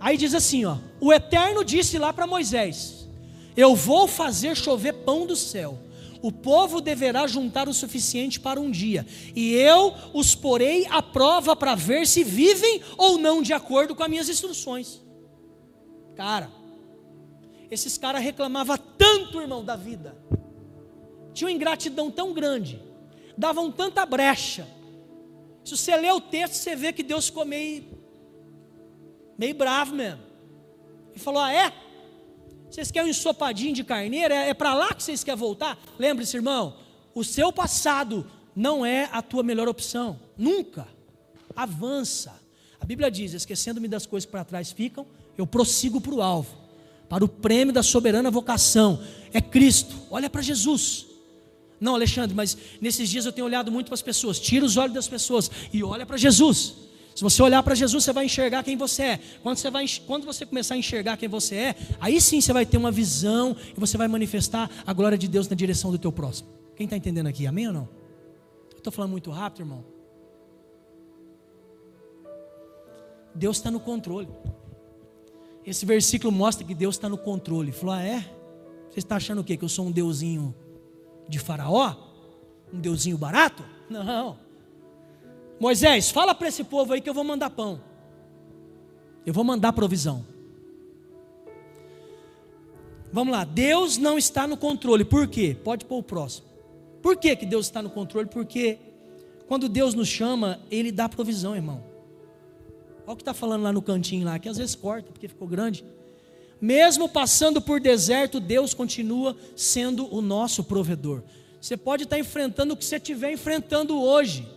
Aí diz assim: ó, o Eterno disse lá para Moisés: Eu vou fazer chover pão do céu. O povo deverá juntar o suficiente para um dia, e eu os porei à prova para ver se vivem ou não de acordo com as minhas instruções. Cara, esses caras reclamavam tanto, irmão, da vida. Tinham ingratidão tão grande. Davam tanta brecha. Se você lê o texto, você vê que Deus ficou meio, meio bravo mesmo. E falou: Ah, é? Vocês querem um ensopadinho de carneiro? É, é para lá que vocês querem voltar? Lembre-se, irmão, o seu passado não é a tua melhor opção. Nunca. Avança. A Bíblia diz: esquecendo-me das coisas para trás ficam, eu prossigo para o alvo para o prêmio da soberana vocação. É Cristo. Olha para Jesus. Não, Alexandre, mas nesses dias eu tenho olhado muito para as pessoas. Tira os olhos das pessoas e olha para Jesus. Se você olhar para Jesus, você vai enxergar quem você é. Quando você, vai, quando você começar a enxergar quem você é, aí sim você vai ter uma visão e você vai manifestar a glória de Deus na direção do teu próximo. Quem está entendendo aqui? Amém ou não? Estou falando muito rápido, irmão. Deus está no controle. Esse versículo mostra que Deus está no controle. Falou: Ah, é? Você está achando o quê? Que eu sou um deusinho de Faraó? Um deusinho barato? Não. Moisés, fala para esse povo aí que eu vou mandar pão. Eu vou mandar provisão. Vamos lá, Deus não está no controle. Por quê? Pode pôr o próximo. Por que, que Deus está no controle? Porque quando Deus nos chama, Ele dá provisão, irmão. Olha o que está falando lá no cantinho lá, que às vezes corta, porque ficou grande. Mesmo passando por deserto, Deus continua sendo o nosso provedor. Você pode estar enfrentando o que você estiver enfrentando hoje.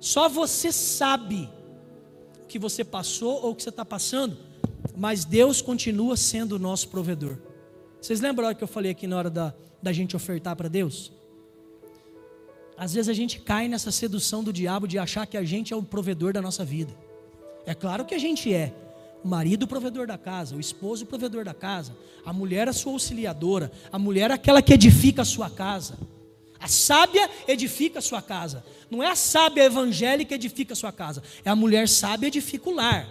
Só você sabe o que você passou ou o que você está passando, mas Deus continua sendo o nosso provedor. Vocês lembram que eu falei aqui na hora da, da gente ofertar para Deus? Às vezes a gente cai nessa sedução do diabo de achar que a gente é o provedor da nossa vida. É claro que a gente é. O marido o provedor da casa, o esposo o provedor da casa, a mulher a sua auxiliadora, a mulher aquela que edifica a sua casa. A sábia edifica a sua casa. Não é a sábia evangélica que edifica a sua casa, é a mulher sábia edifica o lar.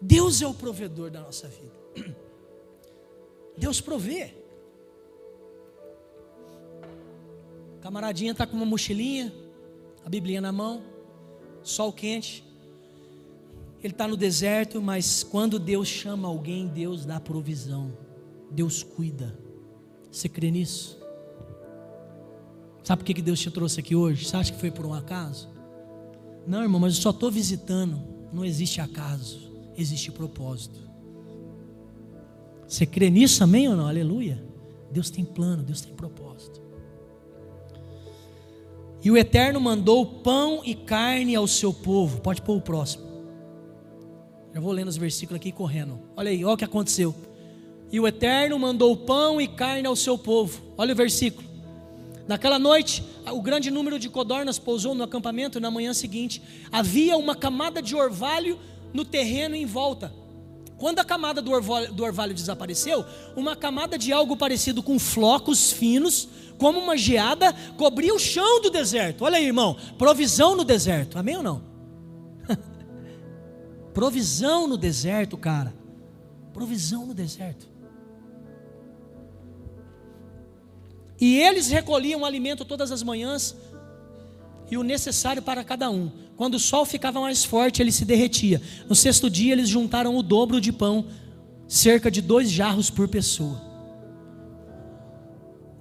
Deus é o provedor da nossa vida. Deus provê. Camaradinha está com uma mochilinha, a Bíblia na mão, sol quente. Ele está no deserto, mas quando Deus chama alguém, Deus dá provisão. Deus cuida. Você crê nisso? Sabe por que Deus te trouxe aqui hoje? Você acha que foi por um acaso? Não, irmão, mas eu só estou visitando. Não existe acaso, existe propósito. Você crê nisso, amém ou não? Aleluia. Deus tem plano, Deus tem propósito. E o Eterno mandou pão e carne ao seu povo. Pode pôr o próximo. Já vou lendo os versículos aqui correndo. Olha aí, olha o que aconteceu. E o Eterno mandou pão e carne ao seu povo. Olha o versículo. Naquela noite, o grande número de codornas pousou no acampamento. Na manhã seguinte, havia uma camada de orvalho no terreno em volta. Quando a camada do orvalho, do orvalho desapareceu, uma camada de algo parecido com flocos finos como uma geada, cobria o chão do deserto. Olha aí, irmão, provisão no deserto. Amém ou não? provisão no deserto, cara. Provisão no deserto. E eles recolhiam alimento todas as manhãs e o necessário para cada um. Quando o sol ficava mais forte, ele se derretia. No sexto dia, eles juntaram o dobro de pão, cerca de dois jarros por pessoa.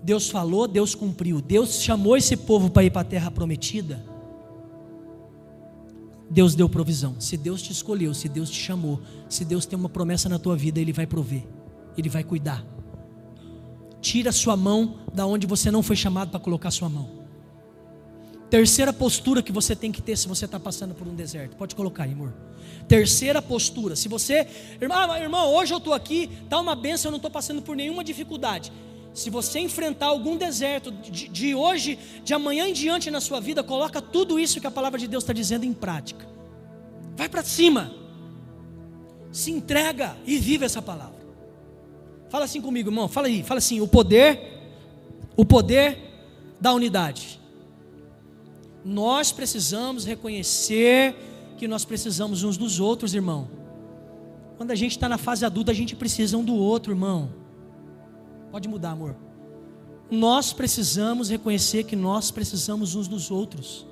Deus falou, Deus cumpriu. Deus chamou esse povo para ir para a terra prometida. Deus deu provisão. Se Deus te escolheu, se Deus te chamou, se Deus tem uma promessa na tua vida, Ele vai prover, Ele vai cuidar. Tira sua mão da onde você não foi chamado para colocar sua mão. Terceira postura que você tem que ter se você está passando por um deserto. Pode colocar aí, amor. Terceira postura. Se você, irmão, irmão hoje eu estou aqui, está uma benção, eu não estou passando por nenhuma dificuldade. Se você enfrentar algum deserto de, de, hoje, de amanhã em diante na sua vida, coloca tudo isso que a palavra de Deus está dizendo em prática. Vai para cima. Se entrega e vive essa palavra. Fala assim comigo, irmão. Fala aí. Fala assim: o poder, o poder da unidade. Nós precisamos reconhecer que nós precisamos uns dos outros, irmão. Quando a gente está na fase adulta, a gente precisa um do outro, irmão. Pode mudar, amor. Nós precisamos reconhecer que nós precisamos uns dos outros.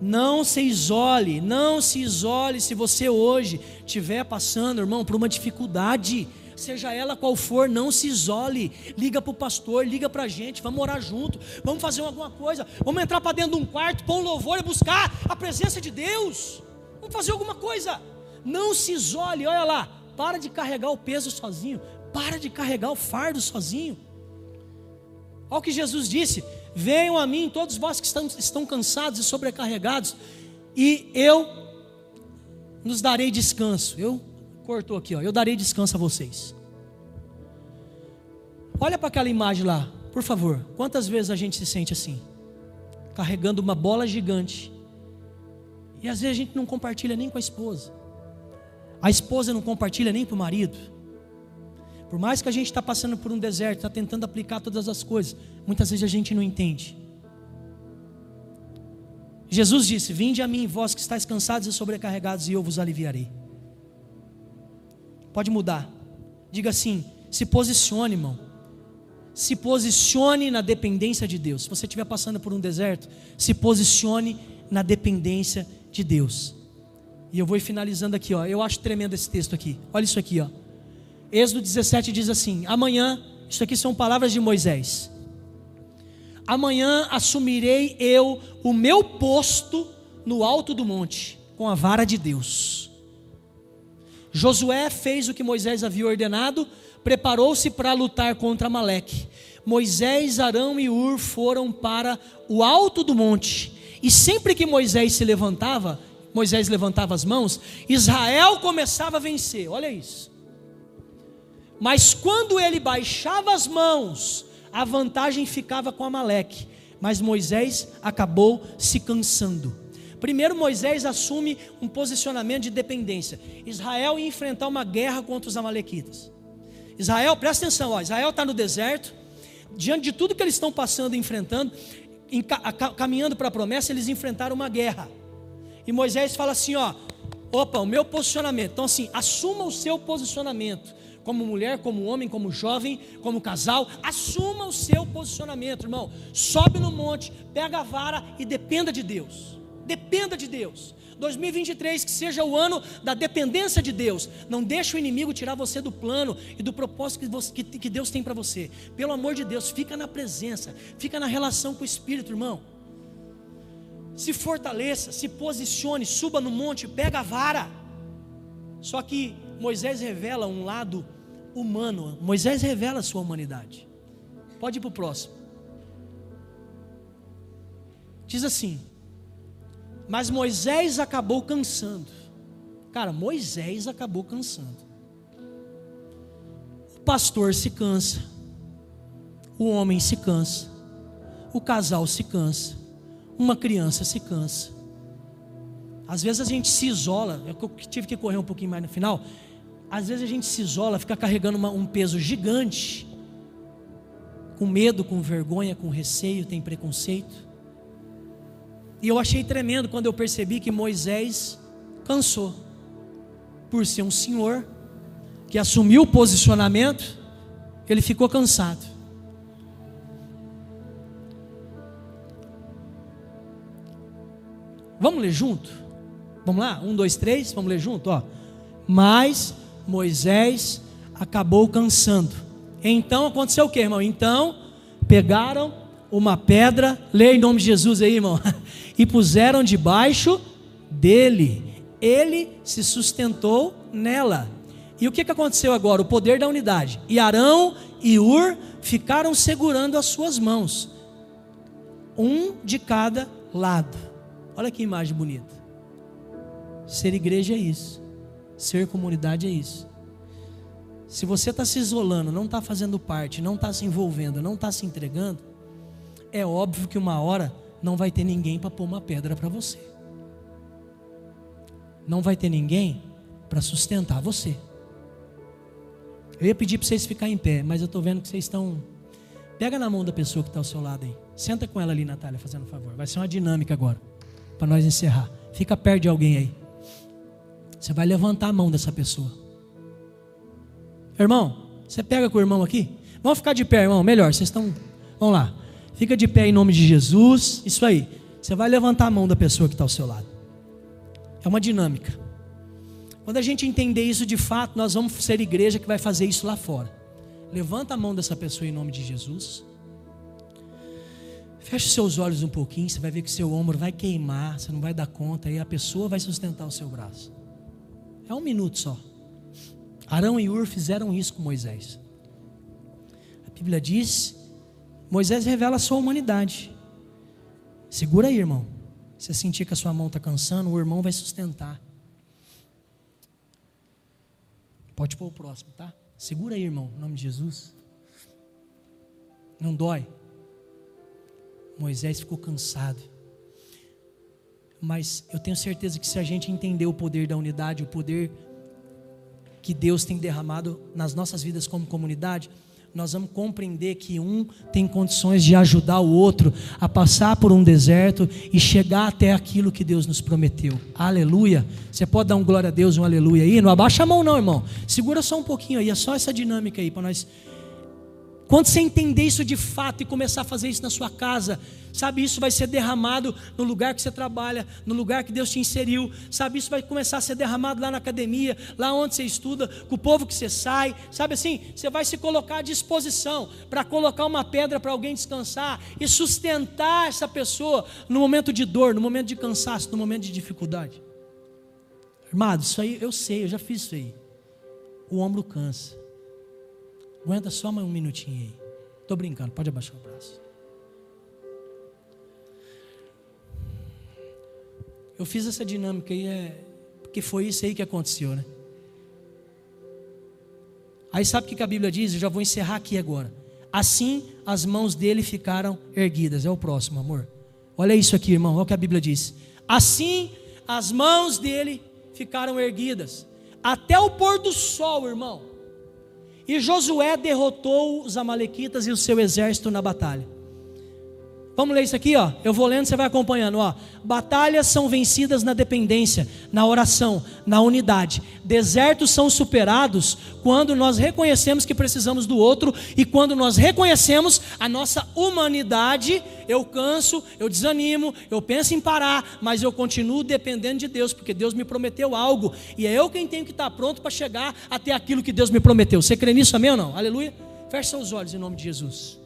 Não se isole, não se isole se você hoje estiver passando, irmão, por uma dificuldade, seja ela qual for, não se isole. Liga para o pastor, liga para a gente, vamos orar junto, vamos fazer alguma coisa, vamos entrar para dentro de um quarto, pôr um louvor e buscar a presença de Deus. Vamos fazer alguma coisa. Não se isole, olha lá, para de carregar o peso sozinho, para de carregar o fardo sozinho. Olha o que Jesus disse: Venham a mim, todos vós que estão, estão cansados e sobrecarregados, e eu nos darei descanso. Eu cortou aqui, ó. Eu darei descanso a vocês. Olha para aquela imagem lá, por favor. Quantas vezes a gente se sente assim, carregando uma bola gigante, e às vezes a gente não compartilha nem com a esposa. A esposa não compartilha nem para o marido. Por mais que a gente está passando por um deserto, está tentando aplicar todas as coisas, muitas vezes a gente não entende. Jesus disse: Vinde a mim, vós que estáis cansados e sobrecarregados, e eu vos aliviarei. Pode mudar. Diga assim: se posicione, irmão. Se posicione na dependência de Deus. Se você estiver passando por um deserto, se posicione na dependência de Deus. E eu vou finalizando aqui, ó. Eu acho tremendo esse texto aqui. Olha isso aqui, ó. Êxodo 17 diz assim: Amanhã, isso aqui são palavras de Moisés. Amanhã assumirei eu o meu posto no alto do monte, com a vara de Deus. Josué fez o que Moisés havia ordenado, preparou-se para lutar contra Amaleque. Moisés, Arão e Ur foram para o alto do monte. E sempre que Moisés se levantava, Moisés levantava as mãos, Israel começava a vencer. Olha isso. Mas quando ele baixava as mãos, a vantagem ficava com Amaleque. Mas Moisés acabou se cansando. Primeiro, Moisés assume um posicionamento de dependência. Israel ia enfrentar uma guerra contra os Amalequitas. Israel, presta atenção, ó, Israel está no deserto, diante de tudo que eles estão passando e enfrentando, em, caminhando para a promessa, eles enfrentaram uma guerra. E Moisés fala assim: ó, opa, o meu posicionamento. Então, assim, assuma o seu posicionamento. Como mulher, como homem, como jovem, como casal, assuma o seu posicionamento, irmão. Sobe no monte, pega a vara e dependa de Deus. Dependa de Deus. 2023 que seja o ano da dependência de Deus. Não deixe o inimigo tirar você do plano e do propósito que, você, que, que Deus tem para você. Pelo amor de Deus, fica na presença, fica na relação com o Espírito, irmão. Se fortaleça, se posicione, suba no monte, pega a vara. Só que Moisés revela um lado humano. Moisés revela a sua humanidade. Pode ir para o próximo. Diz assim: mas Moisés acabou cansando. Cara, Moisés acabou cansando. O pastor se cansa. O homem se cansa. O casal se cansa. Uma criança se cansa. Às vezes a gente se isola. É eu tive que correr um pouquinho mais no final. Às vezes a gente se isola, fica carregando uma, um peso gigante. Com medo, com vergonha, com receio, tem preconceito. E eu achei tremendo quando eu percebi que Moisés cansou, por ser um senhor que assumiu o posicionamento, ele ficou cansado. Vamos ler junto? Vamos lá? Um, dois, três, vamos ler junto? Ó. Mas Moisés acabou cansando. Então aconteceu o que, irmão? Então pegaram uma pedra, lê em nome de Jesus aí, irmão, e puseram debaixo dele. Ele se sustentou nela. E o que, que aconteceu agora? O poder da unidade. E Arão e Ur ficaram segurando as suas mãos, um de cada lado. Olha que imagem bonita. Ser igreja é isso, ser comunidade é isso. Se você está se isolando, não está fazendo parte, não está se envolvendo, não está se entregando, é óbvio que uma hora não vai ter ninguém para pôr uma pedra para você. Não vai ter ninguém para sustentar você. Eu ia pedir para vocês ficarem em pé, mas eu estou vendo que vocês estão. Pega na mão da pessoa que está ao seu lado aí. Senta com ela ali, Natália, fazendo um favor. Vai ser uma dinâmica agora, para nós encerrar. Fica perto de alguém aí. Você vai levantar a mão dessa pessoa. Irmão, você pega com o irmão aqui? Vamos ficar de pé, irmão. Melhor, vocês estão. Vamos lá. Fica de pé em nome de Jesus. Isso aí. Você vai levantar a mão da pessoa que está ao seu lado. É uma dinâmica. Quando a gente entender isso de fato, nós vamos ser igreja que vai fazer isso lá fora. Levanta a mão dessa pessoa em nome de Jesus. Feche seus olhos um pouquinho, você vai ver que seu ombro vai queimar, você não vai dar conta, e a pessoa vai sustentar o seu braço. É um minuto só. Arão e Ur fizeram isso com Moisés. A Bíblia diz Moisés revela a sua humanidade. Segura aí, irmão. Se você sentir que a sua mão está cansando, o irmão vai sustentar. Pode pôr o próximo, tá? Segura aí, irmão, em nome de Jesus. Não dói. Moisés ficou cansado. Mas eu tenho certeza que se a gente entender o poder da unidade, o poder que Deus tem derramado nas nossas vidas como comunidade, nós vamos compreender que um tem condições de ajudar o outro a passar por um deserto e chegar até aquilo que Deus nos prometeu. Aleluia. Você pode dar um glória a Deus, um aleluia aí? Não abaixa a mão, não, irmão. Segura só um pouquinho aí, é só essa dinâmica aí para nós Quando você entender isso de fato e começar a fazer isso na sua casa, sabe, isso vai ser derramado no lugar que você trabalha, no lugar que Deus te inseriu, sabe, isso vai começar a ser derramado lá na academia, lá onde você estuda, com o povo que você sai, sabe assim, você vai se colocar à disposição para colocar uma pedra para alguém descansar e sustentar essa pessoa no momento de dor, no momento de cansaço, no momento de dificuldade. Irmão, isso aí eu sei, eu já fiz isso aí. O ombro cansa. Aguenta só mais um minutinho aí. Estou brincando, pode abaixar o braço. Eu fiz essa dinâmica aí, é, porque foi isso aí que aconteceu, né? Aí sabe o que a Bíblia diz? Eu já vou encerrar aqui agora. Assim as mãos dele ficaram erguidas. É o próximo, amor. Olha isso aqui, irmão. Olha o que a Bíblia diz. Assim as mãos dele ficaram erguidas. Até o pôr do sol, irmão. E Josué derrotou os Amalequitas e o seu exército na batalha. Vamos ler isso aqui, ó. Eu vou lendo, você vai acompanhando, ó. Batalhas são vencidas na dependência, na oração, na unidade. Desertos são superados quando nós reconhecemos que precisamos do outro e quando nós reconhecemos a nossa humanidade. Eu canso, eu desanimo, eu penso em parar, mas eu continuo dependendo de Deus, porque Deus me prometeu algo e é eu quem tenho que estar pronto para chegar até aquilo que Deus me prometeu. Você crê nisso, amém ou não? Aleluia. Feche seus olhos em nome de Jesus.